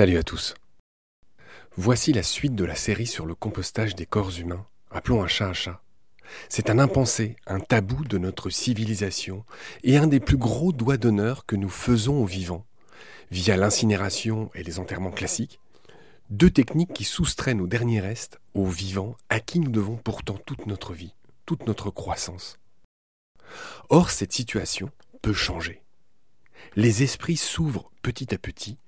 Salut à tous. Voici la suite de la série sur le compostage des corps humains. Appelons un chat un chat. C'est un impensé, un tabou de notre civilisation et un des plus gros doigts d'honneur que nous faisons aux vivants, via l'incinération et les enterrements classiques, deux techniques qui soustraient nos derniers restes aux vivants à qui nous devons pourtant toute notre vie, toute notre croissance. Or, cette situation peut changer. Les esprits s'ouvrent petit à petit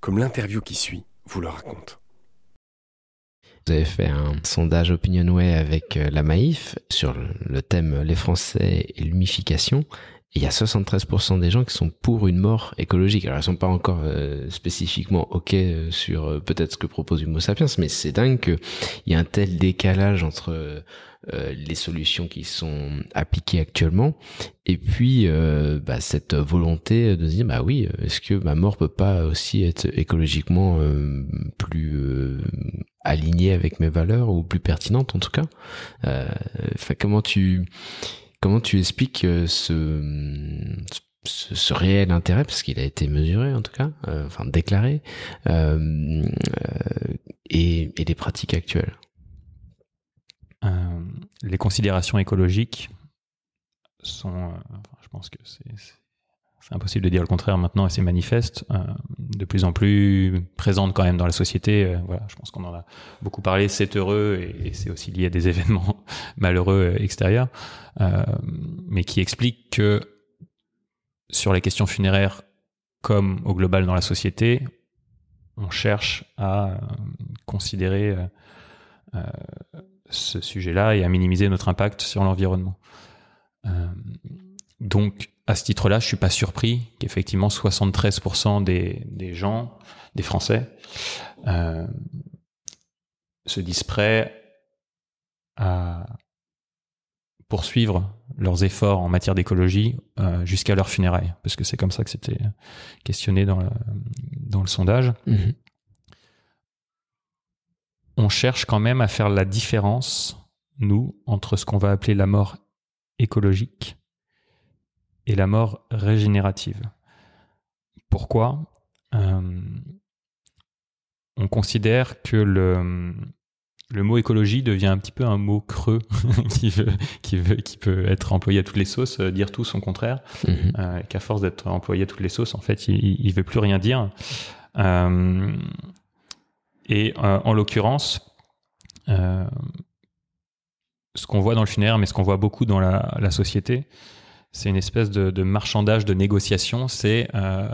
comme l'interview qui suit vous le raconte. Vous avez fait un sondage OpinionWay avec euh, la Maïf sur le thème les Français et l'humification. Il y a 73% des gens qui sont pour une mort écologique. Alors ils sont pas encore euh, spécifiquement ok euh, sur peut-être ce que propose Homo sapiens, mais c'est dingue qu'il y a un tel décalage entre euh, les solutions qui sont appliquées actuellement et puis euh, bah, cette volonté de se dire bah oui est-ce que ma mort peut pas aussi être écologiquement euh, plus alignée avec mes valeurs ou plus pertinente en tout cas? Comment tu comment tu expliques ce, ce, réel intérêt, parce qu'il a été mesuré en tout cas, enfin déclaré, et, et les pratiques actuelles? Euh, les considérations écologiques sont, euh, je pense que c'est impossible de dire le contraire maintenant et c'est manifeste, euh, de plus en plus présente quand même dans la société. voilà, je pense qu'on en a beaucoup parlé, c'est heureux et, c'est aussi lié à des événements malheureux extérieurs, mais qui explique que sur les questions funéraires comme au global dans la société, on cherche à considérer ce sujet-là et à minimiser notre impact sur l'environnement. Euh, donc, à ce titre-là, je suis pas surpris qu'effectivement 73% des, des, gens, des Français, euh, se disent prêts à poursuivre leurs efforts en matière d'écologie euh, jusqu'à leur funérailles, parce que c'est comme ça que c'était questionné dans le, dans le sondage. Mhm on cherche quand même à faire la différence, nous, entre ce qu'on va appeler la mort écologique et la mort régénérative. Pourquoi? Euh, On considère que le, le mot écologie devient un petit peu un mot creux qui, veut, qui, veut, qui peut être employé à toutes les sauces, euh, dire tout son contraire, mhm. euh, qu'à force d'être employé à toutes les sauces, en fait, il, ne veut plus rien dire. Et en l'occurrence, ce qu'on voit dans le funéraire, mais ce qu'on voit beaucoup dans la, société, c'est une espèce de, marchandage, de négociation. C'est euh,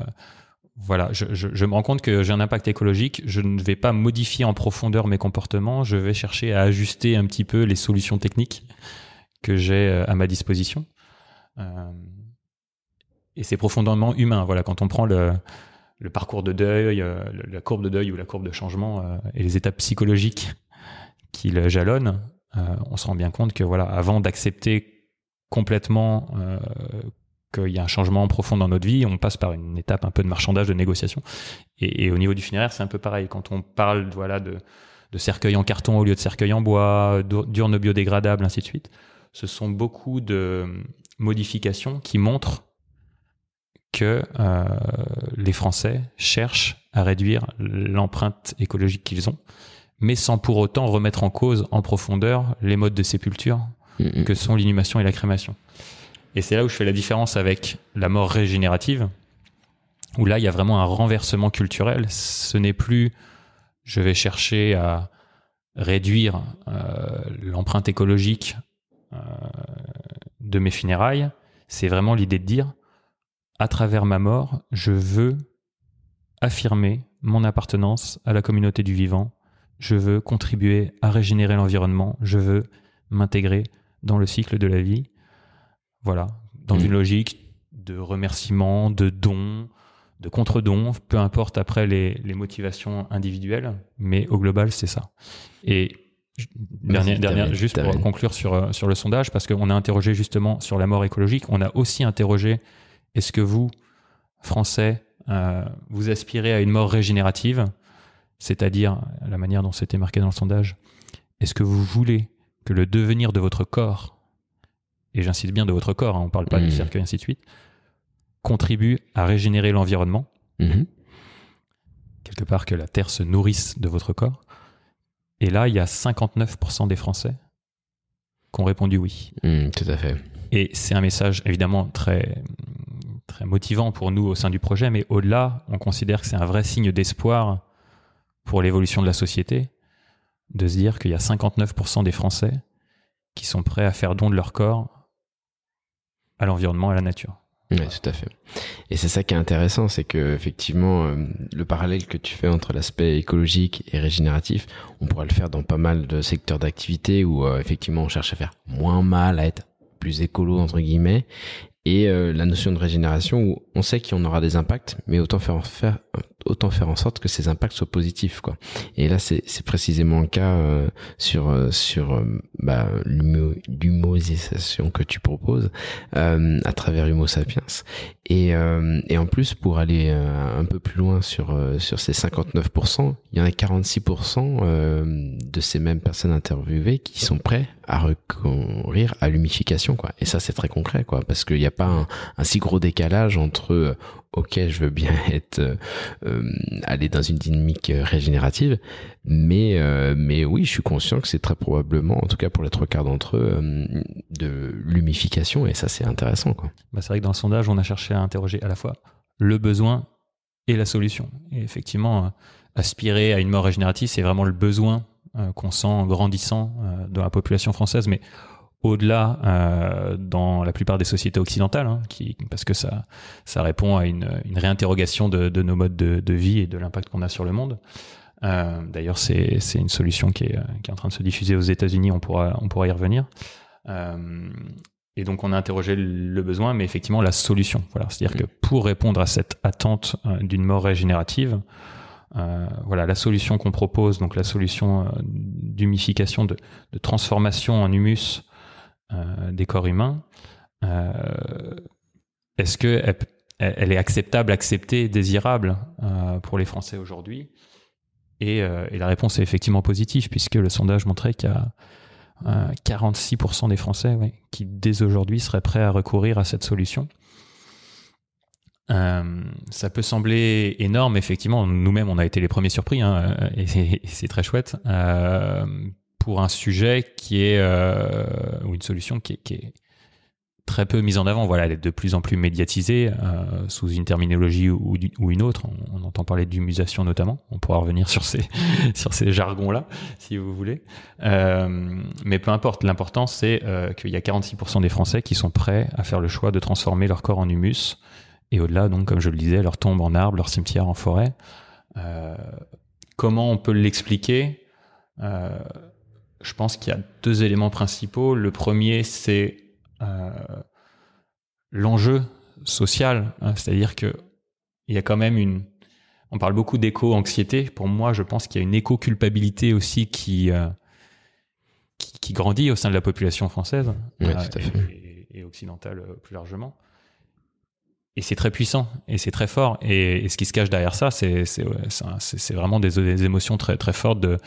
voilà, je, me rends compte que j'ai un impact écologique. Je ne vais pas modifier en profondeur mes comportements. Je vais chercher à ajuster un petit peu les solutions techniques que j'ai à ma disposition. et c'est profondément humain. Voilà, quand on prend le, le parcours de deuil, euh, la courbe de deuil ou la courbe de changement euh, et les étapes psychologiques qu'il jalonne, euh, on se rend bien compte que voilà, avant d'accepter complètement qu'il y a un changement profond dans notre vie, on passe par une étape un peu de marchandage, de négociation. Et, au niveau du funéraire, c'est un peu pareil. Quand on parle voilà de, de cercueil en carton au lieu de cercueil en bois, d'urnes biodégradables, ainsi de suite, ce sont beaucoup de modifications qui montrent que euh, les Français cherchent à réduire l'empreinte écologique qu'ils ont, mais sans pour autant remettre en cause en profondeur les modes de sépulture que sont l'inhumation et la crémation. Et c'est là où je fais la différence avec la mort régénérative, où là il y a vraiment un renversement culturel. Ce n'est plus je vais chercher à réduire euh, l'empreinte écologique euh, de mes funérailles, c'est vraiment l'idée de dire à travers ma mort, je veux affirmer mon appartenance à la communauté du vivant, je veux contribuer à régénérer l'environnement, je veux m'intégrer dans le cycle de la vie. Voilà, dans une mm. logique de remerciement, de don, de contre-don, peu importe après les, motivations individuelles, mais au global, c'est ça. Et dernière, dernière juste pour conclure sur, euh, sur le sondage, parce qu'on a interrogé justement sur la mort écologique, on a aussi interrogé est-ce que vous, Français, euh, vous aspirez à une mort régénérative, c'est-à-dire la manière dont c'était marqué dans le sondage Est-ce que vous voulez que le devenir de votre corps, et j'insiste bien de votre corps, hein, on ne parle pas du mmh. cercueil, ainsi de suite, contribue à régénérer l'environnement mmh. quelque part que la terre se nourrisse de votre corps. Et là, il y a 59% des Français qui ont répondu oui. Mm, tout à fait. Et c'est un message évidemment très, très motivant pour nous au sein du projet, mais au-delà, on considère que c'est un vrai signe d'espoir pour l'évolution de la société de se dire qu'il y a 59% des Français qui sont prêts à faire don de leur corps à l'environnement, à la nature. Oui, tout à fait. Et c'est ça qui est intéressant, c'est que effectivement, euh, le parallèle que tu fais entre l'aspect écologique et régénératif, on pourrait le faire dans pas mal de secteurs d'activité où euh, effectivement on cherche à faire moins mal, à être plus écolo entre guillemets, et euh, la notion de régénération où on sait qu'il y en aura des impacts, mais autant faire, faire autant faire en sorte que ces impacts soient positifs quoi. Et là c'est précisément le cas euh, sur euh, sur bah, l'humorisation que tu proposes à travers Humo Sapiens. Et et en plus pour aller un peu plus loin sur sur ces 59%, il y en a 46% de ces mêmes personnes interviewées qui sont prêts à recourir à l'humification quoi. Et ça c'est très concret quoi parce qu'il y a pas un, si gros décalage entre euh, ok je veux bien être euh, euh, aller dans une dynamique régénérative mais mais oui je suis conscient que c'est très probablement en tout cas pour les trois quarts d'entre eux de l'humification et ça c'est intéressant quoi. Bah, c'est vrai que dans le sondage on a cherché à interroger à la fois le besoin et la solution. Et effectivement aspirer à une mort régénérative c'est vraiment le besoin qu'on sent grandissant dans la population française. Mais au-delà euh, dans la plupart des sociétés occidentales, hein, parce que ça, répond à une, réinterrogation de, nos modes de, vie et de l'impact qu'on a sur le monde. Euh, D'ailleurs, c'est une solution qui est, en train de se diffuser aux États-Unis. On pourra, y revenir. Euh, et donc, on a interrogé le besoin, mais effectivement la solution. C'est-à-dire que pour répondre à cette attente d'une mort régénérative, voilà, la solution qu'on propose, donc la solution d'humification, de, transformation en humus des corps humains, euh, est-ce qu'elle elle est acceptable, acceptée, désirable euh, pour les Français aujourd'hui? Et, la réponse est effectivement positive, puisque le sondage montrait qu'il y a 46% des Français qui, dès aujourd'hui, seraient prêts à recourir à cette solution. ça peut sembler énorme, effectivement. Nous-mêmes, on a été les premiers surpris, hein, et c'est très chouette pour un sujet qui est euh, ou une solution qui est, très peu mise en avant. Voilà, elle est de plus en plus médiatisée euh, sous une terminologie ou, une autre. On, entend parler d'humusation notamment. On pourra revenir sur ces sur ces jargons là, si vous voulez. Euh, mais peu importe. L'important c'est qu'il y a 46% des Français qui sont prêts à faire le choix de transformer leur corps en humus et au-delà, donc comme je le disais, leur tombe en arbre, leur cimetière en forêt. comment on peut l'expliquer? Je pense qu'il y a deux éléments principaux. Le premier, c'est euh, l'enjeu social, hein. c'est-à-dire que il y a quand même une. On parle beaucoup d'éco-anxiété. Pour moi, je pense qu'il y a une éco-culpabilité aussi qui, euh, qui, grandit au sein de la population française euh, Et, occidentale plus largement. Et c'est très puissant et c'est très fort. Et, ce qui se cache derrière ça, c'est vraiment des, des, émotions très très fortes de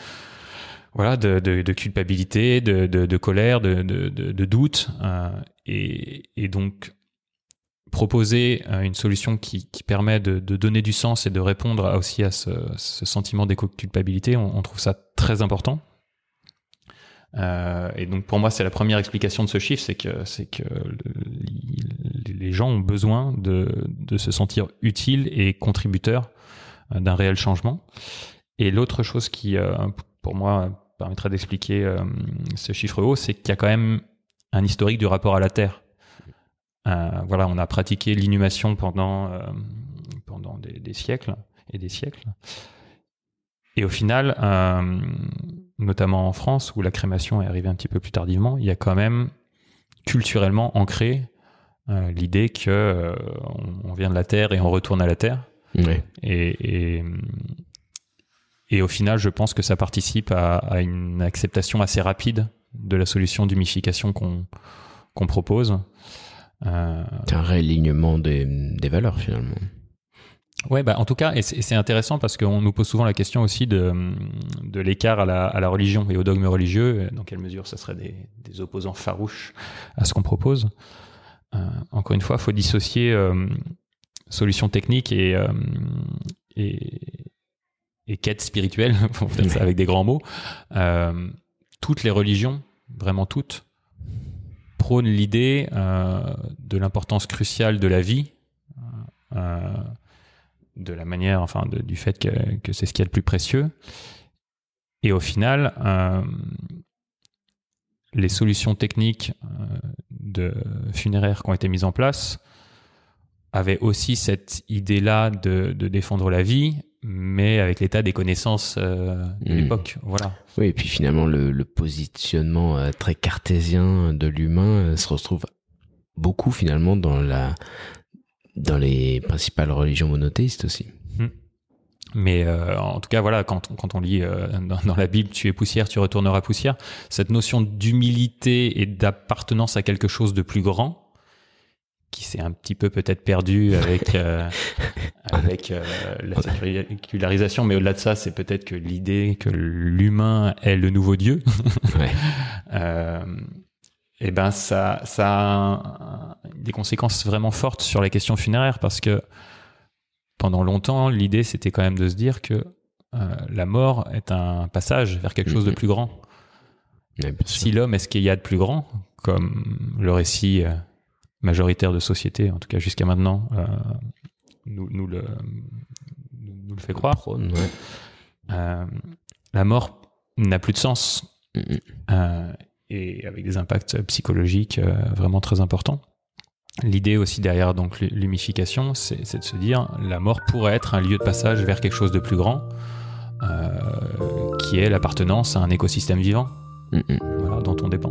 voilà, de, culpabilité, de, colère, de, doute. Euh, et, donc, proposer euh, une solution qui, permet de, donner du sens et de répondre aussi à ce, sentiment d'éco-culpabilité, on, trouve ça très important. Euh, et donc pour moi, c'est la première explication de ce chiffre, c'est que c'est que les gens ont besoin de se sentir utiles et contributeurs d'un réel changement. Et l'autre chose qui, pour moi, permettrait d'expliquer euh, ce chiffre haut, c'est qu'il y a quand même un historique du rapport à la Terre. Euh, voilà, on a pratiqué l'inhumation pendant, euh, pendant des, siècles et des siècles. Et au final, notamment en France, où la crémation est arrivée un petit peu plus tardivement, il y a quand même culturellement ancré l'idée que on, vient de la Terre et on retourne à la Terre. Et, et, et au final, je pense que ça participe à, une acceptation assez rapide de la solution d'humification qu'on propose. Euh... C'est un réalignement des, des, valeurs finalement. Ouais, bah en tout cas, et c'est intéressant parce qu'on nous pose souvent la question aussi de, de l'écart à la, à la, religion et au dogme religieux. Dans quelle mesure ça serait des, des opposants farouches à ce qu'on propose euh, Encore une fois, il faut dissocier euh, solution technique et, euh, et, et quête spirituelle, pour faire ça avec des grands mots, euh, toutes les religions, vraiment toutes, prônent l'idée euh, de l'importance cruciale de la vie, euh, de la manière, enfin, de, du fait que, que c'est ce qui est le plus précieux. Et au final, les solutions techniques de funéraires qui ont été mises en place avaient aussi cette idée-là de, de défendre la vie, mais avec l'état des connaissances euh, de Mm. l'époque. Voilà. Oui, et puis finalement, le, le positionnement euh, très cartésien de l'humain euh, se retrouve beaucoup finalement dans la dans les principales religions monothéistes aussi. Mais euh, en tout cas, voilà, quand, on- quand on lit dans, dans la Bible, tu es poussière, tu retourneras poussière, cette notion d'humilité et d'appartenance à quelque chose de plus grand, qui s'est un petit peu peut-être perdue avec, euh, avec euh, la sécularisation, mais au-delà de ça, c'est peut-être que l'idée que l'humain est le nouveau Dieu. Ouais. euh, et ben ça, ça a un- des conséquences vraiment fortes sur les questions funéraires parce que pendant longtemps, l'idée c'était quand même de se dire que la mort est un passage vers quelque chose de Mhm. plus grand. Ouais. Si l'homme est ce qu'il y a de plus grand, comme le récit majoritaire de société, en tout cas jusqu'à maintenant, euh, nous, nous le, nous, nous le fait croire, Prône, ouais. euh, la mort n'a plus de sens euh, et avec des impacts psychologiques vraiment très importants. L'idée aussi derrière donc l'hu- l'humification, c'est de se dire la mort pourrait être un lieu de passage vers quelque chose de plus grand, qui est l'appartenance à un écosystème vivant, voilà, dont on dépend.